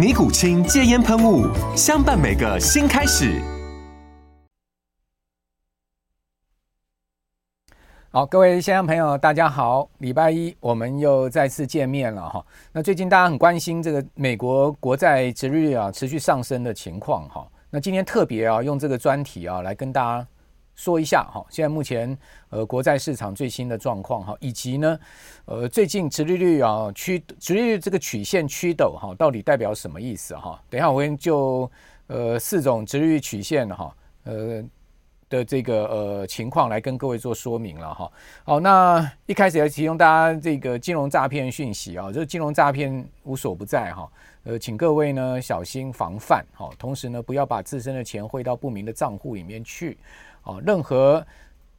尼古清戒烟喷雾，相伴每个新开始。好，各位先生朋友，大家好！礼拜一我们又再次见面了哈。那最近大家很关心这个美国国债殖利率啊持续上升的情况哈。那今天特别啊用这个专题啊来跟大家。说一下哈，现在目前呃国债市场最新的状况哈，以及呢呃最近殖利率啊曲殖利率这个曲线曲陡哈，到底代表什么意思哈？等一下我会就呃四种殖利率曲线哈呃的这个呃情况来跟各位做说明了哈。好，那一开始要提供大家这个金融诈骗讯息啊，这个金融诈骗无所不在哈，呃，请各位呢小心防范哈，同时呢不要把自身的钱汇到不明的账户里面去。啊，任何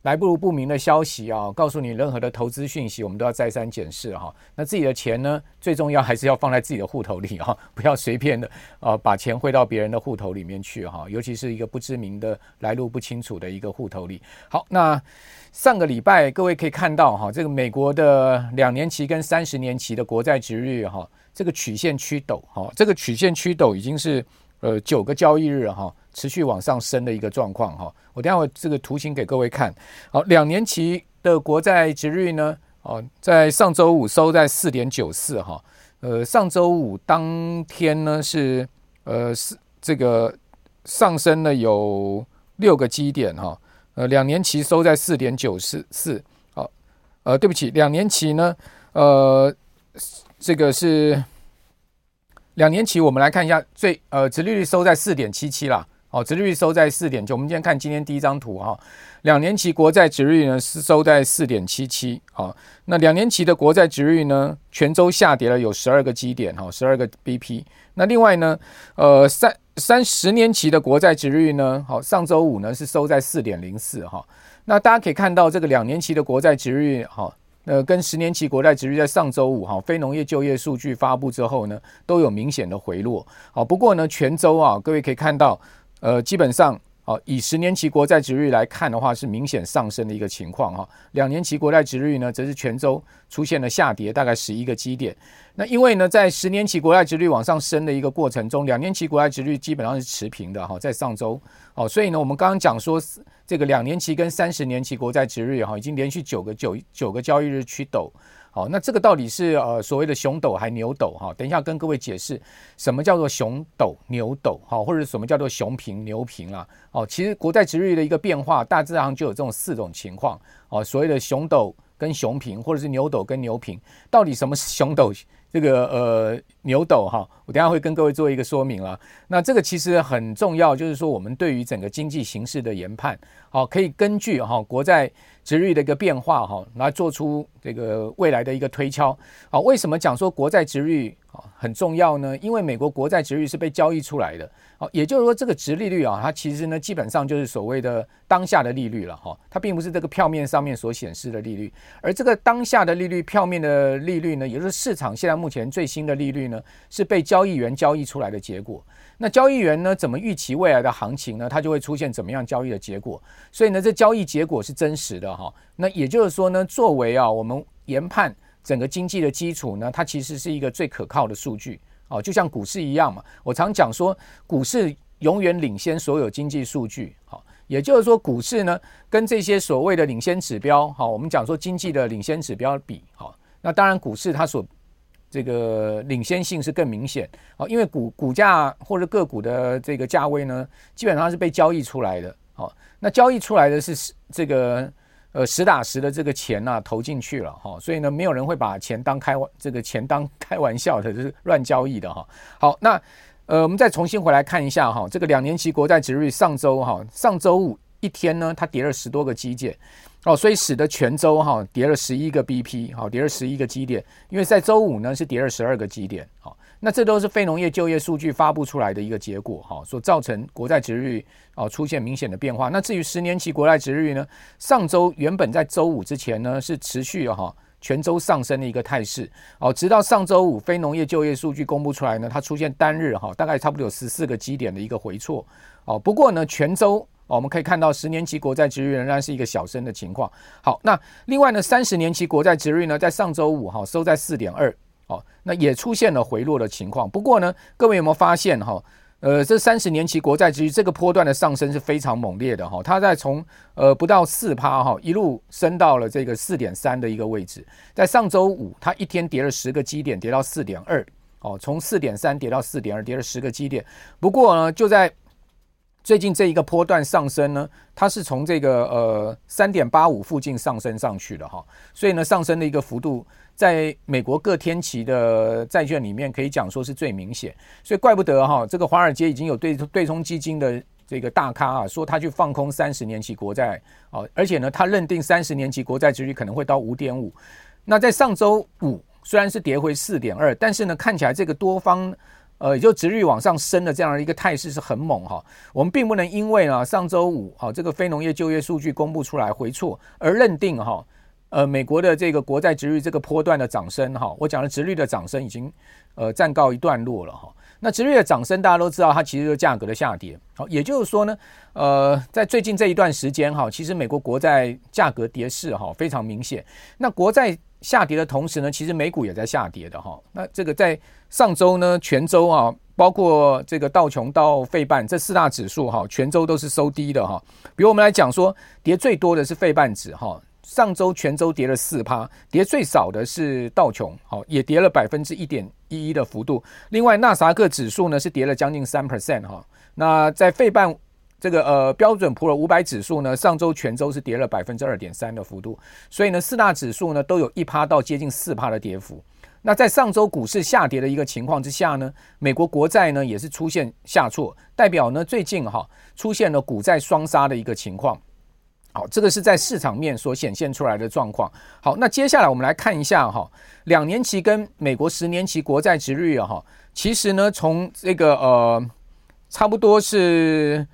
来不如不明的消息啊，告诉你任何的投资讯息，我们都要再三检视哈。那自己的钱呢，最重要还是要放在自己的户头里哈，不要随便的啊把钱汇到别人的户头里面去哈，尤其是一个不知名的来路不清楚的一个户头里。好，那上个礼拜各位可以看到哈，这个美国的两年期跟三十年期的国债殖率哈，这个曲线曲陡哈，这个曲线曲陡已经是呃九个交易日哈。持续往上升的一个状况哈，我等下我这个图形给各位看。好，两年期的国债殖率呢，哦，在上周五收在四点九四哈，呃，上周五当天呢是呃是这个上升了有六个基点哈，呃，两年期收在四点九四四，好，呃，对不起，两年期呢，呃，这个是两年期，我们来看一下最呃，殖利率收在四点七七啦。哦，殖率收在四点九。我们今天看今天第一张图哈，两年期国债殖率呢是收在四点七七。好，那两年期的国债殖率呢，全周下跌了有十二个基点哈，十二个 BP。那另外呢，呃，三三十年期的国债殖率呢，好，上周五呢是收在四点零四哈。那大家可以看到这个两年期的国债殖率哈，呃，跟十年期国债殖利率在上周五哈，非农业就业数据发布之后呢，都有明显的回落。好，不过呢，全周啊，各位可以看到。呃，基本上，哦，以十年期国债殖率来看的话，是明显上升的一个情况哈。两年期国债殖率呢，则是全周出现了下跌，大概十一个基点。那因为呢，在十年期国债殖率往上升的一个过程中，两年期国债殖率基本上是持平的哈，在上周，哦，所以呢，我们刚刚讲说，这个两年期跟三十年期国债殖率哈，已经连续九个九九个交易日趋陡。好，那这个到底是呃所谓的熊斗还牛斗哈？等一下跟各位解释什么叫做熊斗牛斗，好，或者什么叫做熊平牛平啊？哦，其实国债殖率的一个变化，大致上就有这种四种情况哦。所谓的熊斗跟熊平，或者是牛斗跟牛平，到底什么是熊斗？这个呃牛斗哈，我等下会跟各位做一个说明了。那这个其实很重要，就是说我们对于整个经济形势的研判，好，可以根据哈国债。值率的一个变化哈，来做出这个未来的一个推敲。好，为什么讲说国债值率啊很重要呢？因为美国国债殖率是被交易出来的。好，也就是说这个殖利率啊，它其实呢基本上就是所谓的当下的利率了哈。它并不是这个票面上面所显示的利率，而这个当下的利率、票面的利率呢，也就是市场现在目前最新的利率呢，是被交易员交易出来的结果。那交易员呢，怎么预期未来的行情呢？它就会出现怎么样交易的结果。所以呢，这交易结果是真实的哈。那也就是说呢，作为啊我们研判整个经济的基础呢，它其实是一个最可靠的数据哦，就像股市一样嘛。我常讲说，股市永远领先所有经济数据。好，也就是说，股市呢跟这些所谓的领先指标，好，我们讲说经济的领先指标比，好，那当然股市它所这个领先性是更明显哦，因为股股价或者个股的这个价位呢，基本上是被交易出来的好，那交易出来的是这个呃实打实的这个钱呐、投进去了哈，所以呢没有人会把钱当开玩这个钱当 开玩笑的，就是乱交易的哈。好，那呃我们再重新回来看一下哈，这个两年期国债殖率上周哈上周五一天呢它跌了十多个基点。哦，所以使得全周哈跌了十一个 BP，好，跌了十一个基点，因为在周五呢是跌了十二个基点，好，那这都是非农业就业数据发布出来的一个结果，哈，所造成国债殖率哦出现明显的变化。那至于十年期国债殖率呢，上周原本在周五之前呢是持续哈全周上升的一个态势，哦，直到上周五非农业就业数据公布出来呢，它出现单日哈大概差不多有十四个基点的一个回挫，哦，不过呢全周。我们可以看到，十年期国债殖率仍然是一个小升的情况。好，那另外呢，三十年期国债殖率呢，在上周五哈收在四点二，哦，那也出现了回落的情况。不过呢，各位有没有发现哈？呃，这三十年期国债殖率这个波段的上升是非常猛烈的哈，它在从呃不到四趴哈一路升到了这个四点三的一个位置。在上周五，它一天跌了十个基点，跌到四点二，哦，从四点三跌到四点二，跌了十个基点。不过呢，就在最近这一个波段上升呢，它是从这个呃三点八五附近上升上去的哈，所以呢上升的一个幅度，在美国各天期的债券里面可以讲说是最明显，所以怪不得哈，这个华尔街已经有对对冲基金的这个大咖啊，说他去放空三十年期国债啊，而且呢他认定三十年期国债殖率可能会到五点五，那在上周五虽然是跌回四点二，但是呢看起来这个多方。呃，也就殖率往上升的这样的一个态势是很猛哈。我们并不能因为呢上周五哈这个非农业就业数据公布出来回错而认定哈呃美国的这个国债殖率这个波段的涨升哈。我讲的殖率的涨升已经呃暂告一段落了哈。那殖率的涨升大家都知道，它其实就是价格的下跌。好，也就是说呢，呃，在最近这一段时间哈，其实美国国债价格跌势哈非常明显。那国债下跌的同时呢，其实美股也在下跌的哈。那这个在上周呢，全周啊，包括这个道琼到费半这四大指数哈，全周都是收低的哈。比如我们来讲说，跌最多的是费半指哈，上周全周跌了四趴，跌最少的是道琼，好也跌了百分之一点一一的幅度。另外纳萨克指数呢是跌了将近三 percent 哈。那在费半。这个呃标准普尔五百指数呢，上周全周是跌了百分之二点三的幅度，所以呢四大指数呢都有一趴到接近四趴的跌幅。那在上周股市下跌的一个情况之下呢，美国国债呢也是出现下挫，代表呢最近哈出现了股债双杀的一个情况。好，这个是在市场面所显现出来的状况。好，那接下来我们来看一下哈，两年期跟美国十年期国债殖率啊哈，其实呢从这个呃差不多是。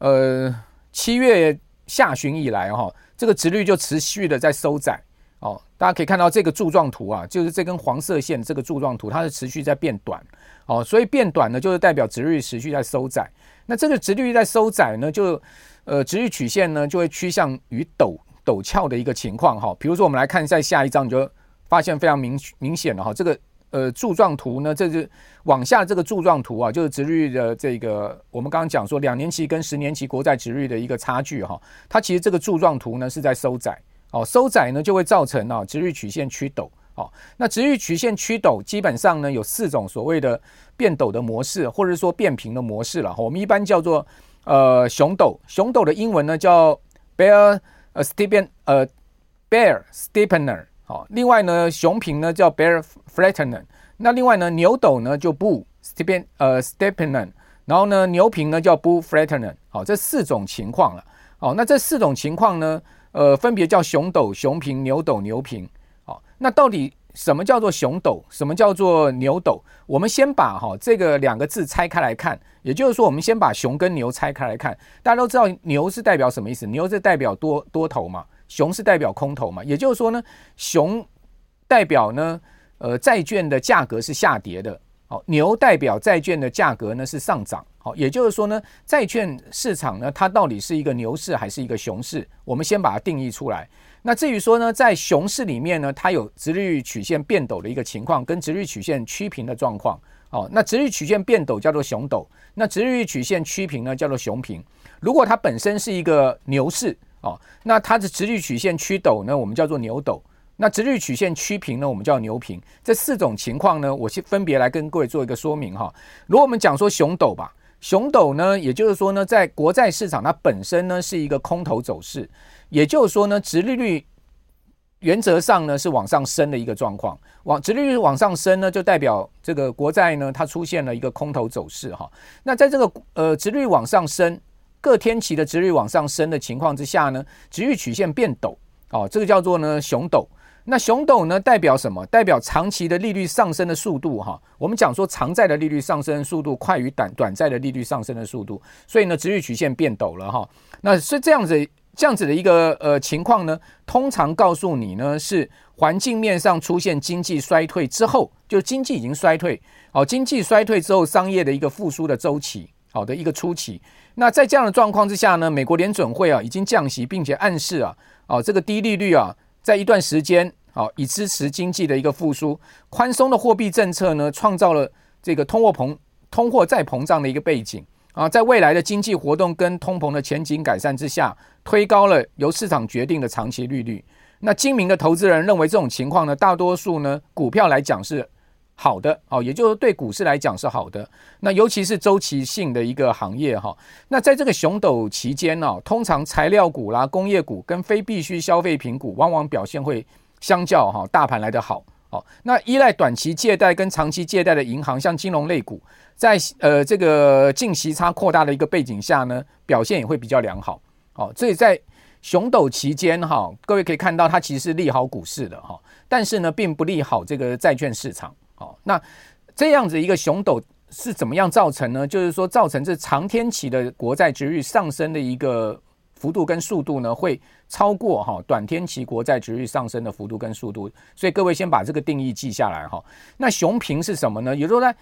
呃，七月下旬以来哈，这个殖率就持续的在收窄哦。大家可以看到这个柱状图啊，就是这根黄色线这个柱状图，它是持续在变短哦。所以变短呢，就是代表殖率持续在收窄。那这个殖率在收窄呢，就呃，殖率曲线呢就会趋向于陡陡峭的一个情况哈。比如说，我们来看在下一张，你就发现非常明明显了哈，这个。呃，柱状图呢，这是往下这个柱状图啊，就是殖率的这个，我们刚刚讲说两年期跟十年期国债殖率的一个差距哈，它其实这个柱状图呢是在收窄，哦，收窄呢就会造成啊殖率曲线趋陡，哦，那殖率曲线趋陡基本上呢有四种所谓的变陡的模式，或者说变平的模式了哈，我们一般叫做呃熊斗，熊斗的英文呢叫 bear 呃 steepen 呃 bear steepener。好，另外呢，熊平呢叫 bear flattener，那另外呢，牛斗呢就 bull Stepen 呃 steepener，然后呢，牛平呢叫 bull flattener。好，这四种情况了。好，那这四种情况呢，呃，分别叫熊斗、熊平、牛斗、牛平。好，那到底什么叫做熊斗？什么叫做牛斗？我们先把哈这个两个字拆开来看，也就是说，我们先把熊跟牛拆开来看。大家都知道牛是代表什么意思？牛是代表多多头嘛。熊是代表空头嘛，也就是说呢，熊代表呢，呃，债券的价格是下跌的，好，牛代表债券的价格呢是上涨，好，也就是说呢，债券市场呢，它到底是一个牛市还是一个熊市？我们先把它定义出来。那至于说呢，在熊市里面呢，它有直率曲线变陡的一个情况，跟直率曲线趋平的状况，哦，那直率曲线变陡叫做熊陡，那直率曲线趋平呢叫做熊平。如果它本身是一个牛市。哦，那它的直率曲线趋陡呢，我们叫做牛陡；那直率曲线趋平呢，我们叫牛平。这四种情况呢，我先分别来跟各位做一个说明哈。如果我们讲说熊陡吧，熊斗呢，也就是说呢，在国债市场它本身呢是一个空头走势，也就是说呢，殖利率原则上呢是往上升的一个状况，往殖利率往上升呢，就代表这个国债呢它出现了一个空头走势哈。那在这个呃殖率往上升，各天期的殖率往上升的情况之下呢，殖利率曲线变陡，哦，这个叫做呢熊陡。那熊斗呢代表什么？代表长期的利率上升的速度哈。我们讲说长债的利率上升速度快于短短债的利率上升的速度，所以呢，殖利率曲线变陡了哈。那是这样子这样子的一个呃情况呢，通常告诉你呢是环境面上出现经济衰退之后，就经济已经衰退，好，经济衰退之后商业的一个复苏的周期，好的一个初期。那在这样的状况之下呢，美国联准会啊已经降息，并且暗示啊，哦这个低利率啊在一段时间。好，以支持经济的一个复苏，宽松的货币政策呢，创造了这个通货膨、通货再膨胀的一个背景啊，在未来的经济活动跟通膨的前景改善之下，推高了由市场决定的长期利率。那精明的投资人认为这种情况呢，大多数呢股票来讲是好的，哦，也就是对股市来讲是好的。那尤其是周期性的一个行业哈，那在这个熊斗期间呢，通常材料股啦、工业股跟非必需消费品股往往表现会。相较哈大盘来得好，好，那依赖短期借贷跟长期借贷的银行，像金融类股，在呃这个净息差扩大的一个背景下呢，表现也会比较良好，好，所以在熊斗期间哈，各位可以看到它其实是利好股市的哈，但是呢并不利好这个债券市场，好，那这样子一个熊斗是怎么样造成呢？就是说造成这长天期的国债殖率上升的一个。幅度跟速度呢，会超过哈短天期国债值率上升的幅度跟速度，所以各位先把这个定义记下来哈。那熊平是什么呢？也就是说，在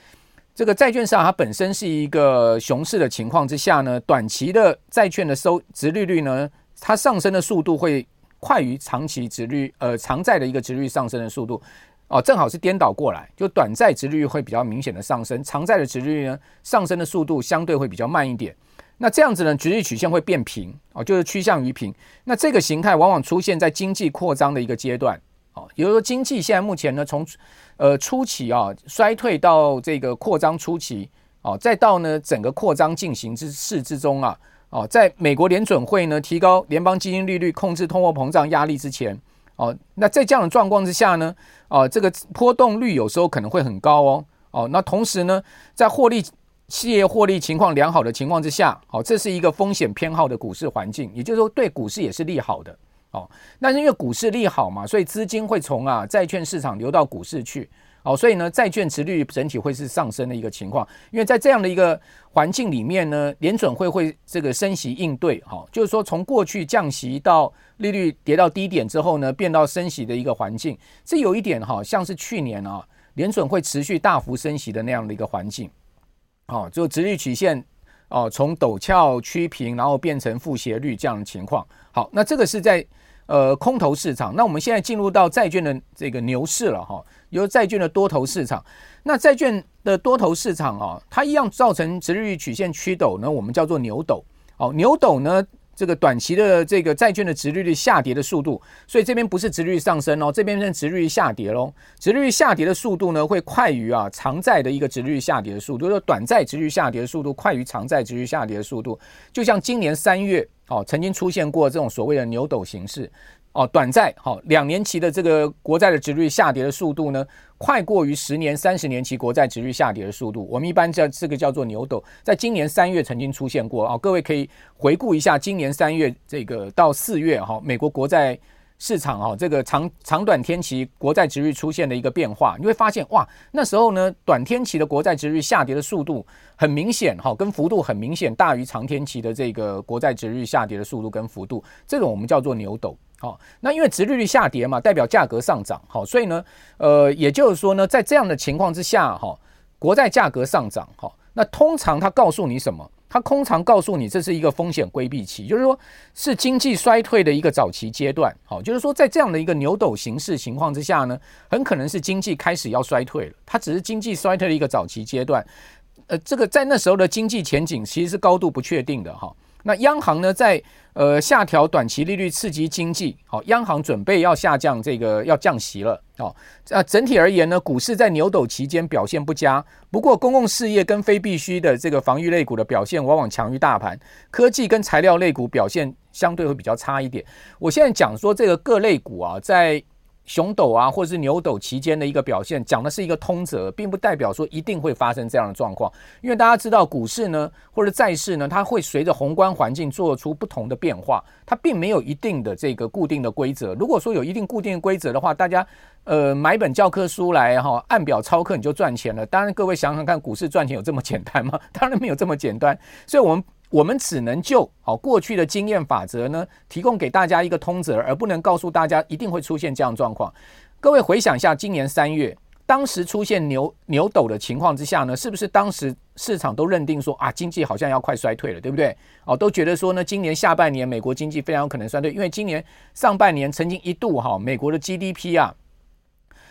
这个债券市场它本身是一个熊市的情况之下呢，短期的债券的收值利率呢，它上升的速度会快于长期值率呃长债的一个值率上升的速度哦，正好是颠倒过来，就短债值率会比较明显的上升，长债的值率呢上升的速度相对会比较慢一点。那这样子呢，殖利率曲线会变平哦，就是趋向于平。那这个形态往往出现在经济扩张的一个阶段哦，也就是说，经济现在目前呢，从呃初期啊衰退到这个扩张初期哦，再到呢整个扩张进行之势之中啊哦，在美国联准会呢提高联邦基金利率、控制通货膨胀压力之前哦，那在这样的状况之下呢哦，这个波动率有时候可能会很高哦哦，那同时呢，在获利。企业获利情况良好的情况之下，好，这是一个风险偏好的股市环境，也就是说对股市也是利好的，哦。那因为股市利好嘛，所以资金会从啊债券市场流到股市去，哦，所以呢债券殖率整体会是上升的一个情况。因为在这样的一个环境里面呢，联准会会这个升息应对，哈，就是说从过去降息到利率跌到低点之后呢，变到升息的一个环境，这有一点哈，像是去年啊联准会持续大幅升息的那样的一个环境。哦，就直率曲线哦，从陡峭趋平，然后变成负斜率这样的情况。好，那这个是在呃空头市场。那我们现在进入到债券的这个牛市了哈，由债券的多头市场。那债券的多头市场啊，它一样造成直率曲线趋陡呢，我们叫做牛斗。好，牛斗呢。这个短期的这个债券的殖利率下跌的速度，所以这边不是殖利率上升哦，这边是殖利率下跌喽。殖利率下跌的速度呢，会快于啊长债的一个殖利率下跌的速度，就是说短债殖利率下跌的速度快于长债殖利率下跌的速度。就像今年三月哦，曾经出现过这种所谓的牛斗形式。哦，短债好，两年期的这个国债的值率下跌的速度呢，快过于十年、三十年期国债值率下跌的速度。我们一般叫这个叫做牛斗，在今年三月曾经出现过啊。各位可以回顾一下，今年三月这个到四月哈，美国国债市场啊，这个长长短天期国债殖利率出现的一个变化，你会发现哇，那时候呢，短天期的国债殖利率下跌的速度很明显哈，跟幅度很明显大于长天期的这个国债殖利率下跌的速度跟幅度，这种我们叫做牛斗。好，那因为殖利率下跌嘛，代表价格上涨，好，所以呢，呃，也就是说呢，在这样的情况之下，哈，国债价格上涨，哈，那通常它告诉你什么？它通常告诉你这是一个风险规避期，就是说是经济衰退的一个早期阶段，好，就是说在这样的一个牛斗形势情况之下呢，很可能是经济开始要衰退了，它只是经济衰退的一个早期阶段，呃，这个在那时候的经济前景其实是高度不确定的，哈。那央行呢，在呃下调短期利率刺激经济，好，央行准备要下降这个要降息了，哦，那整体而言呢，股市在牛斗期间表现不佳。不过，公共事业跟非必需的这个防御类股的表现往往强于大盘，科技跟材料类股表现相对会比较差一点。我现在讲说这个各类股啊，在熊斗啊，或者是牛斗期间的一个表现，讲的是一个通则，并不代表说一定会发生这样的状况。因为大家知道，股市呢，或者债市呢，它会随着宏观环境做出不同的变化，它并没有一定的这个固定的规则。如果说有一定固定的规则的话，大家呃买本教科书来哈，按表操课你就赚钱了。当然，各位想想看，股市赚钱有这么简单吗？当然没有这么简单。所以，我们。我们只能就好过去的经验法则呢，提供给大家一个通则，而不能告诉大家一定会出现这样状况。各位回想一下，今年三月当时出现牛牛斗的情况之下呢，是不是当时市场都认定说啊，经济好像要快衰退了，对不对？哦，都觉得说呢，今年下半年美国经济非常有可能衰退，因为今年上半年曾经一度哈，美国的 GDP 啊，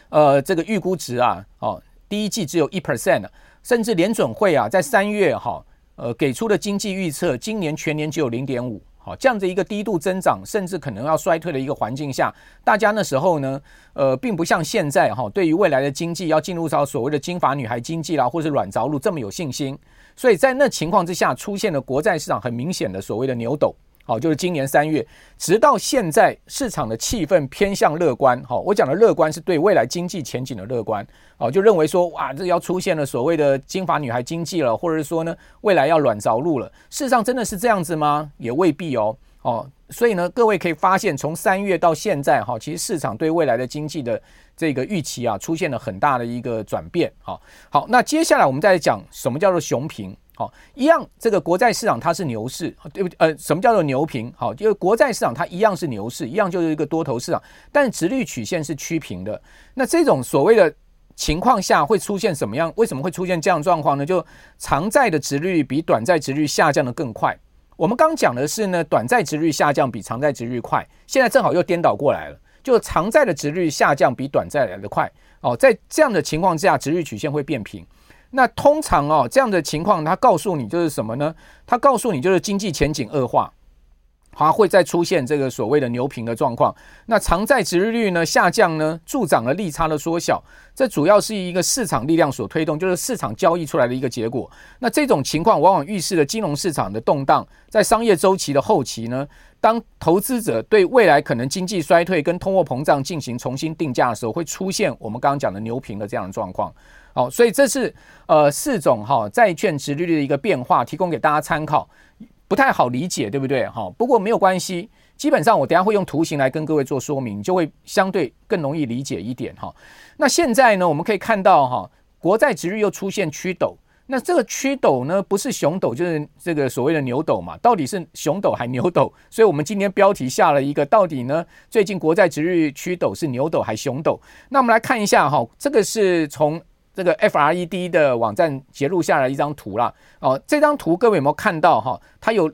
呃，这个预估值啊，哦，第一季只有一 percent，甚至联准会啊，在三月哈。呃，给出的经济预测，今年全年只有零点五，好，这样子一个低度增长，甚至可能要衰退的一个环境下，大家那时候呢，呃，并不像现在哈，对于未来的经济要进入到所谓的金发女孩经济啦，或是软着陆这么有信心，所以在那情况之下，出现了国债市场很明显的所谓的牛斗。好，就是今年三月，直到现在，市场的气氛偏向乐观。好，我讲的乐观是对未来经济前景的乐观。好，就认为说，哇，这要出现了所谓的金发女孩经济了，或者是说呢，未来要软着陆了。事实上，真的是这样子吗？也未必哦。哦，所以呢，各位可以发现，从三月到现在，哈，其实市场对未来的经济的这个预期啊，出现了很大的一个转变。好，好，那接下来我们再讲什么叫做熊平。好，一样，这个国债市场它是牛市，对不对？呃，什么叫做牛平？好，因为国债市场它一样是牛市，一样就是一个多头市场，但是殖率曲线是趋平的。那这种所谓的情况下会出现什么样？为什么会出现这样状况呢？就长债的殖率比短债殖率下降得更快。我们刚讲的是呢，短债殖率下降比长债殖率快，现在正好又颠倒过来了，就长债的殖率下降比短债来得快。哦，在这样的情况之下，殖率曲线会变平。那通常哦，这样的情况，它告诉你就是什么呢？它告诉你就是经济前景恶化，它会再出现这个所谓的牛平的状况。那长债殖利率呢下降呢，助长了利差的缩小，这主要是一个市场力量所推动，就是市场交易出来的一个结果。那这种情况往往预示了金融市场的动荡，在商业周期的后期呢，当投资者对未来可能经济衰退跟通货膨胀进行重新定价的时候，会出现我们刚刚讲的牛平的这样的状况。好，所以这是呃四种哈债券殖利率的一个变化，提供给大家参考，不太好理解，对不对？哈，不过没有关系，基本上我等下会用图形来跟各位做说明，就会相对更容易理解一点哈。那现在呢，我们可以看到哈，国债殖利率又出现趋陡，那这个趋陡呢，不是熊斗，就是这个所谓的牛斗嘛，到底是熊斗还牛斗？所以我们今天标题下了一个，到底呢，最近国债殖利率趋陡是牛斗还熊斗？那我们来看一下哈，这个是从。这个 FRED 的网站截录下来一张图啦。哦，这张图各位有没有看到哈？它有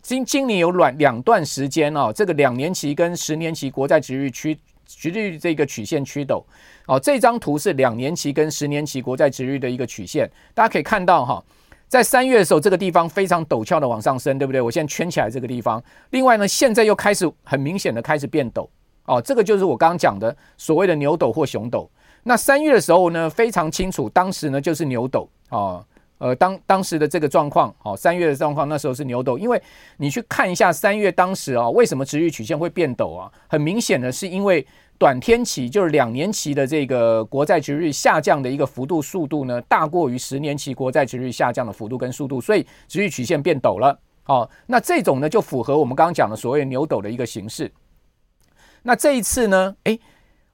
今今年有两两段时间哦，这个两年期跟十年期国债殖率趋殖率这个曲线曲陡。哦，这张图是两年期跟十年期国债殖率的一个曲线，大家可以看到哈，在三月的时候这个地方非常陡峭的往上升，对不对？我现在圈起来这个地方。另外呢，现在又开始很明显的开始变陡。哦，这个就是我刚刚讲的所谓的牛斗或熊斗。那三月的时候呢，非常清楚，当时呢就是牛斗啊，呃，当当时的这个状况，哦，三月的状况那时候是牛斗，因为你去看一下三月当时啊，为什么殖利率曲线会变陡啊？很明显的是因为短天期就是两年期的这个国债殖利率下降的一个幅度速度呢，大过于十年期国债殖利率下降的幅度跟速度，所以殖利率曲线变陡了。哦，那这种呢就符合我们刚刚讲的所谓牛斗的一个形式。那这一次呢，诶。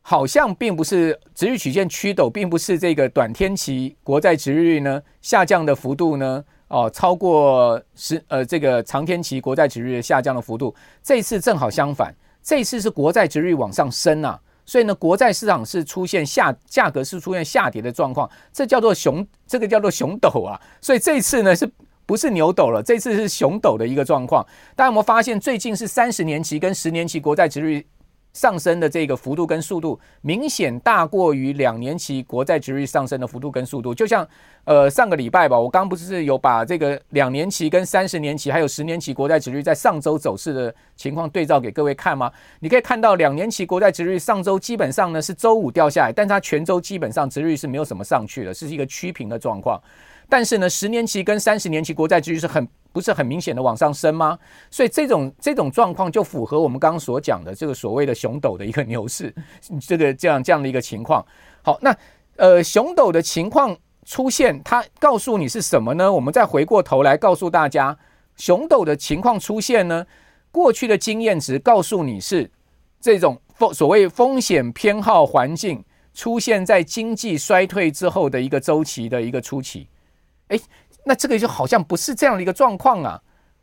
好像并不是殖利率曲线趋陡，并不是这个短天期国债殖利率呢下降的幅度呢哦超过十呃这个长天期国债殖利率下降的幅度，这次正好相反，这次是国债殖利率往上升啊，所以呢国债市场是出现下价格是出现下跌的状况，这叫做熊这个叫做熊斗啊，所以这次呢是不是牛斗了？这次是熊斗的一个状况，大家有没有发现最近是三十年期跟十年期国债殖利率？上升的这个幅度跟速度，明显大过于两年期国债殖利率上升的幅度跟速度。就像呃上个礼拜吧，我刚不是有把这个两年期跟三十年期还有十年期国债殖利率在上周走势的情况对照给各位看吗？你可以看到两年期国债殖利率上周基本上呢是周五掉下来，但它全周基本上殖利率是没有什么上去的，是一个趋平的状况。但是呢，十年期跟三十年期国债殖利率是很不是很明显的往上升吗？所以这种这种状况就符合我们刚刚所讲的这个所谓的熊斗的一个 牛市，这个这样这样的一个情况。好，那呃熊斗的情况出现，它告诉你是什么呢？我们再回过头来告诉大家，熊斗的情况出现呢，过去的经验值告诉你是这种风所谓风险偏好环境出现在经济衰退之后的一个周期的一个初期。哎，那这个就好像不是这样的一个状况啊，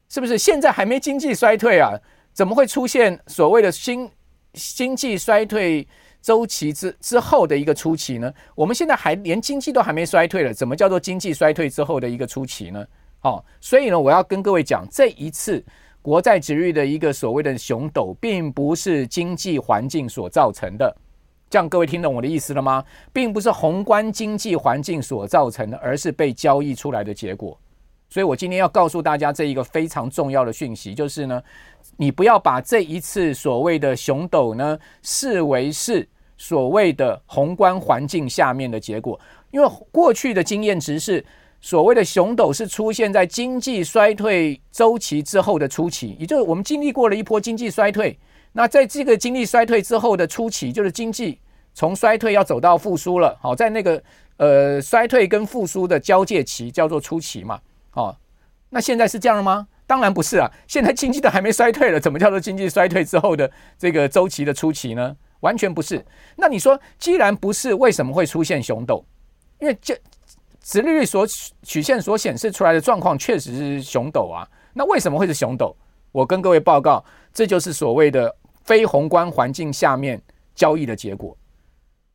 是不是？现在还没经济衰退啊，怎么会出现所谓的新经济衰退周期之之后的一个初期呢？我们现在还连经济都还没衰退了，怎么叫做经济衰退之后的一个初期呢？哦，所以呢，我要跟各位讲，这一次国债殖率的一个所谓的熊斗，并不是经济环境所造成的。这样各位听懂我的意思了吗？并不是宏观经济环境所造成的，而是被交易出来的结果。所以我今天要告诉大家这一个非常重要的讯息，就是呢，你不要把这一次所谓的熊斗呢视为是所谓的宏观环境下面的结果，因为过去的经验值是所谓的熊斗是出现在经济衰退周期之后的初期，也就是我们经历过了一波经济衰退。那在这个经济衰退之后的初期，就是经济从衰退要走到复苏了。好，在那个呃衰退跟复苏的交界期叫做初期嘛。哦，那现在是这样了吗？当然不是啊，现在经济都还没衰退了，怎么叫做经济衰退之后的这个周期的初期呢？完全不是。那你说，既然不是，为什么会出现熊斗？因为这殖利率所曲线所显示出来的状况确实是熊斗啊。那为什么会是熊斗？我跟各位报告，这就是所谓的。非宏观环境下面交易的结果，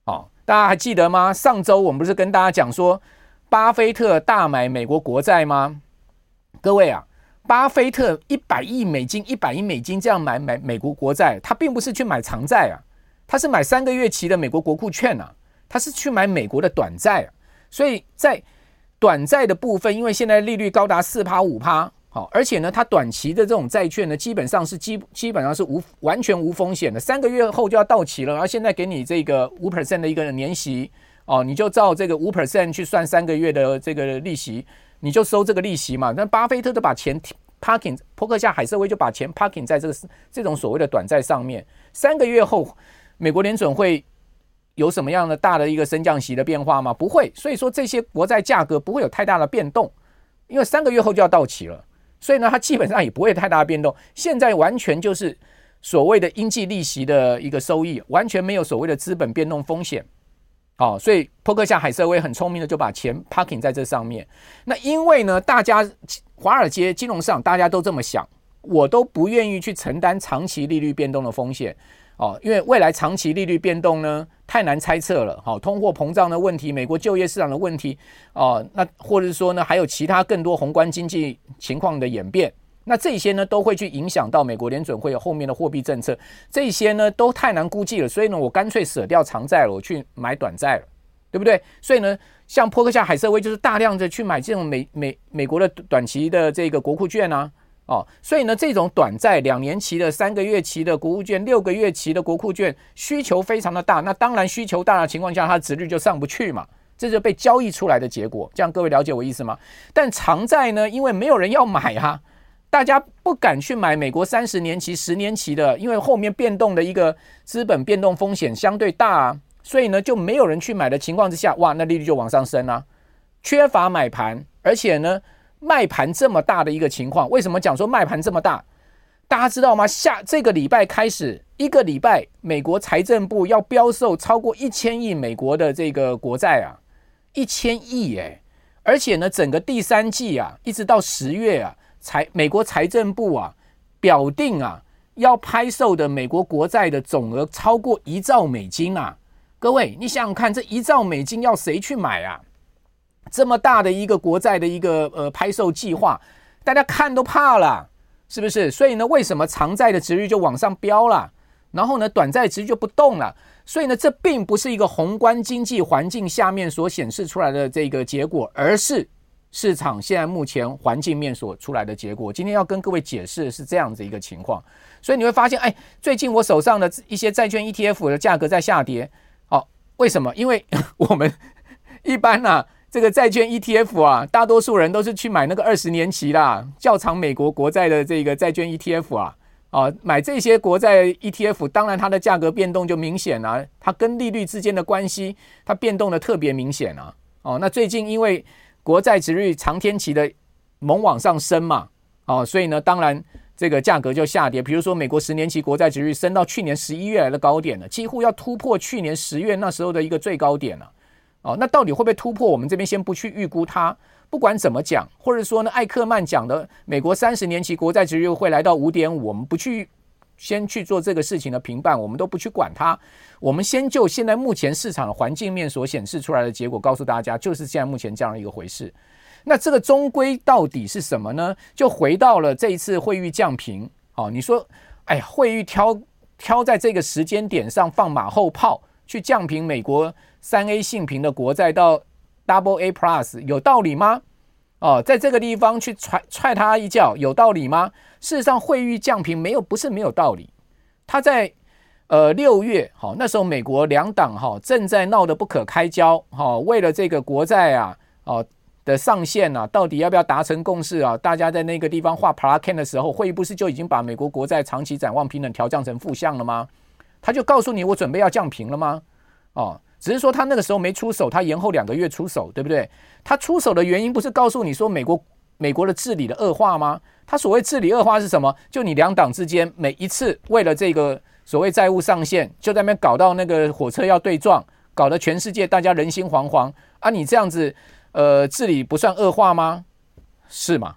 哦，大家还记得吗？上周我们不是跟大家讲说，巴菲特大买美国国债吗？各位啊，巴菲特一百亿美金、一百亿美金这样买买美国国债，他并不是去买长债啊，他是买三个月期的美国国库券啊，他是去买美国的短债啊。所以在短债的部分，因为现在利率高达四趴五趴。好，而且呢，它短期的这种债券呢，基本上是基基本上是无完全无风险的，三个月后就要到期了，然后现在给你这个五 percent 的一个年息，哦，你就照这个五 percent 去算三个月的这个利息，你就收这个利息嘛。那巴菲特都把钱 parking，波克夏海瑟威就把钱 parking 在这个这种所谓的短债上面，三个月后，美国联准会有什么样的大的一个升降息的变化吗？不会，所以说这些国债价格不会有太大的变动，因为三个月后就要到期了。所以呢，它基本上也不会太大的变动。现在完全就是所谓的应计利息的一个收益，完全没有所谓的资本变动风险。哦，所以扑克下海瑟威很聪明的就把钱 parking 在这上面。那因为呢，大家华尔街金融市场大家都这么想，我都不愿意去承担长期利率变动的风险。哦，因为未来长期利率变动呢，太难猜测了。好，通货膨胀的问题，美国就业市场的问题，哦，那或者是说呢，还有其他更多宏观经济情况的演变，那这些呢都会去影响到美国联准会有后面的货币政策，这些呢都太难估计了。所以呢，我干脆舍掉长债了，我去买短债了，对不对？所以呢，像波克夏海瑟威就是大量的去买这种美美美国的短期的这个国库券啊。哦，所以呢，这种短债两年期的、三个月期的国库券、六个月期的国库券需求非常的大，那当然需求大的情况下，它的殖率就上不去嘛，这就被交易出来的结果。这样各位了解我意思吗？但长债呢，因为没有人要买哈、啊，大家不敢去买美国三十年期、十年期的，因为后面变动的一个资本变动风险相对大啊，所以呢就没有人去买的情况之下，哇，那利率就往上升啊，缺乏买盘，而且呢。卖盘这么大的一个情况，为什么讲说卖盘这么大？大家知道吗？下这个礼拜开始，一个礼拜，美国财政部要标售超过一千亿美国的这个国债啊，一千亿诶，而且呢，整个第三季啊，一直到十月啊，财美国财政部啊表定啊，要拍售的美国国债的总额超过一兆美金啊！各位，你想想看，这一兆美金要谁去买啊？这么大的一个国债的一个呃拍售计划，大家看都怕了，是不是？所以呢，为什么长债的值率就往上飙了？然后呢，短债殖就不动了。所以呢，这并不是一个宏观经济环境下面所显示出来的这个结果，而是市场现在目前环境面所出来的结果。今天要跟各位解释的是这样子一个情况。所以你会发现，哎，最近我手上的一些债券 ETF 的价格在下跌。哦，为什么？因为 我们一般啊，这个债券 ETF 啊，大多数人都是去买那个二十年期啦，较长美国国债的这个债券 ETF 啊。啊，买这些国债 ETF，当然它的价格变动就明显啊，它跟利率之间的关系，它变动的特别明显啊。哦，那最近因为国债殖率长天期的猛往上升嘛，哦，所以呢，当然这个价格就下跌。比如说，美国十年期国债殖率升到去年十一月来的高点了，几乎要突破去年十月那时候的一个最高点了。哦，那到底会不会突破？我们这边先不去预估它。不管怎么讲，或者说呢，艾克曼讲的美国三十年期国债殖率会来到五点五，我们不去先去做这个事情的评判，我们都不去管它。我们先就现在目前市场的环境面所显示出来的结果，告诉大家，就是现在目前这样的一个回事。那这个终归到底是什么呢？就回到了这一次惠誉降评。哦，你说，哎呀，惠誉挑挑在这个时间点上放马后炮，去降平美国三 A 信评的国债到。Double A Plus 有道理吗？哦，在这个地方去踹踹他一脚有道理吗？事实上，惠誉降评没有不是没有道理。他在呃六月，好、哦、那时候美国两党哈、哦、正在闹得不可开交，哈、哦，为了这个国债啊，哦的上限啊，到底要不要达成共识啊？大家在那个地方画 PLACAN 的时候，会议不是就已经把美国国债长期展望平等调降成负向了吗？他就告诉你，我准备要降评了吗？哦。只是说他那个时候没出手，他延后两个月出手，对不对？他出手的原因不是告诉你说美国美国的治理的恶化吗？他所谓治理恶化是什么？就你两党之间每一次为了这个所谓债务上限，就在那边搞到那个火车要对撞，搞得全世界大家人心惶惶啊！你这样子，呃，治理不算恶化吗？是吗？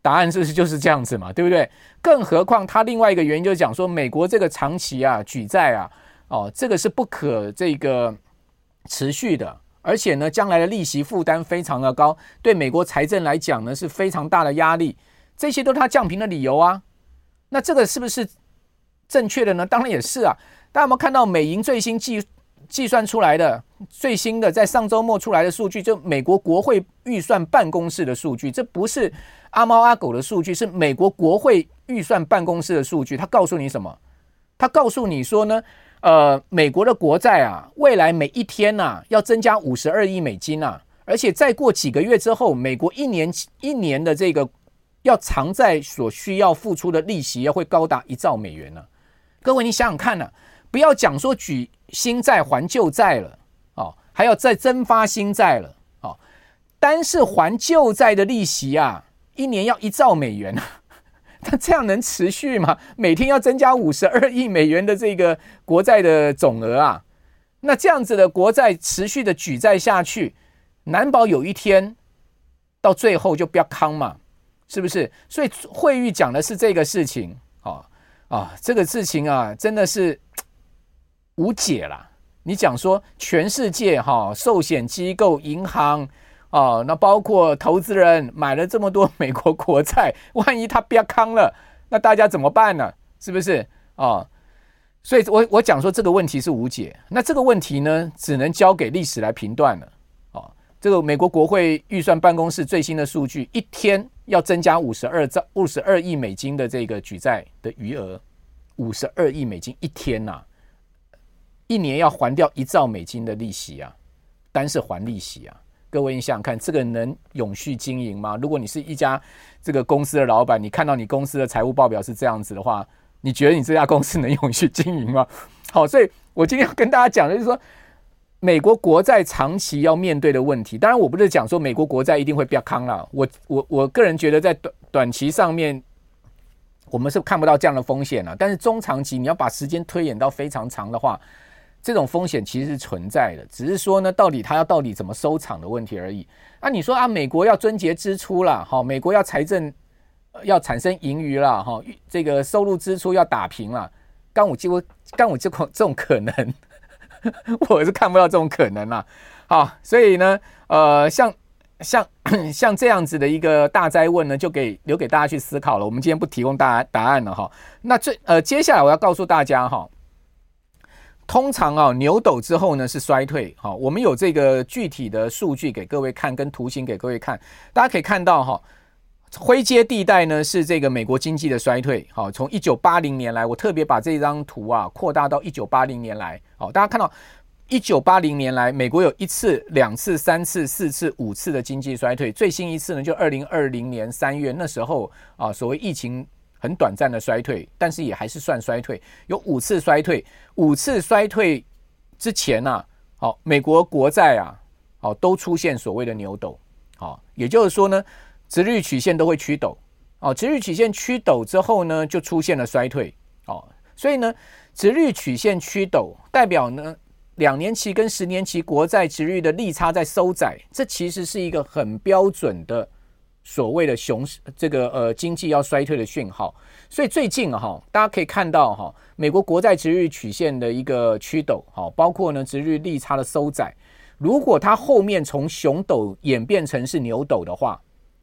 答案是不是就是这样子嘛？对不对？更何况他另外一个原因就是讲说，美国这个长期啊举债啊，哦，这个是不可这个。持续的，而且呢，将来的利息负担非常的高，对美国财政来讲呢是非常大的压力。这些都是它降频的理由啊。那这个是不是正确的呢？当然也是啊。大家有没有看到美银最新计计算出来的最新的在上周末出来的数据？就美国国会预算办公室的数据，这不是阿猫阿狗的数据，是美国国会预算办公室的数据。他告诉你什么？他告诉你说呢？呃，美国的国债啊，未来每一天呐、啊，要增加五十二亿美金啊，而且再过几个月之后，美国一年一年的这个要偿债所需要付出的利息要会高达一兆美元呢、啊。各位，你想想看呢、啊，不要讲说举新债还旧债了哦，还要再增发新债了哦，单是还旧债的利息啊，一年要一兆美元啊。那这样能持续吗？每天要增加五十二亿美元的这个国债的总额啊，那这样子的国债持续的举债下去，难保有一天到最后就不要扛嘛，是不是？所以惠誉讲的是这个事情啊啊，这个事情啊，真的是无解了。你讲说全世界哈、寿险机构、银行。哦，那包括投资人买了这么多美国国债，万一他不要扛了，那大家怎么办呢？是不是？哦，所以我我讲说这个问题是无解。那这个问题呢，只能交给历史来评断了。哦，这个美国国会预算办公室最新的数据，一天要增加五十二兆五十二亿美金的这个举债的余额，五十二亿美金一天呐、一年要还掉一兆美金的利息啊，单是还利息啊。各位，你想想看，这个能永续经营吗？如果你是一家这个公司的老板，你看到你公司的财务报表是这样子的话，你觉得你这家公司能永续经营吗？好，所以我今天要跟大家讲的就是说，美国国债长期要面对的问题。当然，我不是讲说美国国债一定会变康了。我我我个人觉得，在短短期上面，我们是看不到这样的风险了。但是中长期，你要把时间推演到非常长的话。这种风险其实是存在的，只是说呢，到底它要到底怎么收场的问题而已。啊，你说啊，美国要撙节支出啦，哈，美国要财政要产生盈余啦，哈，这个收入支出要打平了，刚我几乎刚我这种这种可能，我是看不到这种可能了。好，所以呢，呃，像像 像这样子的一个大灾问呢，就给留给大家去思考了。我们今天不提供大答案了哈。那这呃，接下来我要告诉大家哈。通常啊，牛斗之后呢是衰退。好，我们有这个具体的数据给各位看，跟图形给各位看。大家可以看到哈，灰阶地带呢是这个美国经济的衰退。好，从一九八零年来，我特别把这张图啊扩大到一九八零年来。好，大家看到一九八零年来，美国有一次、两次、三次、四次、五次的经济衰退。最新一次呢，就二零二零年三月，那时候啊，所谓疫情。很短暂的衰退，但是也还是算衰退。有五次衰退，五次衰退之前呢、啊，好，美国国债啊，好，都出现所谓的牛斗，好，也就是说呢，殖率曲线都会趋陡，哦，殖率曲线趋陡之后呢，就出现了衰退，哦，所以呢，殖率曲线趋陡代表呢，两年期跟十年期国债殖率的利差在收窄，这其实是一个很标准的。所谓的熊，这个呃经济要衰退的讯号，所以最近哈，大家可以看到哈，美国国债殖利率曲线的一个趋陡，好，包括呢殖利率利差的收窄。如果它后面从熊斗演变成是牛斗的话，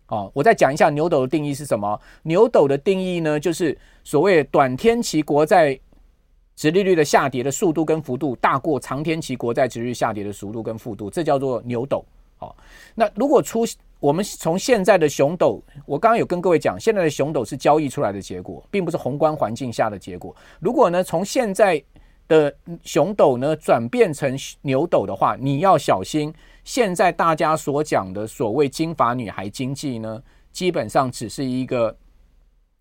啊，我再讲一下牛斗的定义是什么？牛斗的定义呢，就是所谓短天期国债殖利率的下跌的速度跟幅度大过长天期国债殖利率下跌的速度跟幅度，这叫做牛斗。好，那如果出我们从现在的熊斗，我刚刚有跟各位讲，现在的熊斗是交易出来的结果，并不是宏观环境下的结果。如果呢，从现在的熊斗呢转变成牛斗的话，你要小心。现在大家所讲的所谓金发女孩经济呢，基本上只是一个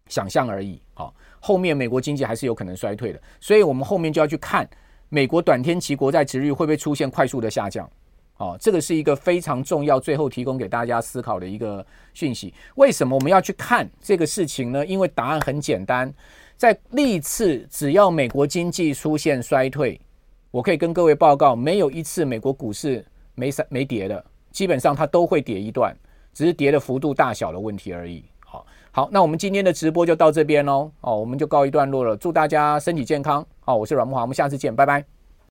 想象而已。好，后面美国经济还是有可能衰退的，所以我们后面就要去看美国短天期国债殖利率会不会出现快速的下降。哦，这个是一个非常重要，最后提供给大家思考的一个讯息。为什么我们要去看这个事情呢？因为答案很简单，在历次只要美国经济出现衰退，我可以跟各位报告，没有一次美国股市没没跌的，基本上它都会跌一段，只是跌的幅度大小的问题而已。好，好，那我们今天的直播就到这边喽。哦，我们就告一段落了。祝大家身体健康。好，我是阮慕华，我们下次见，拜拜。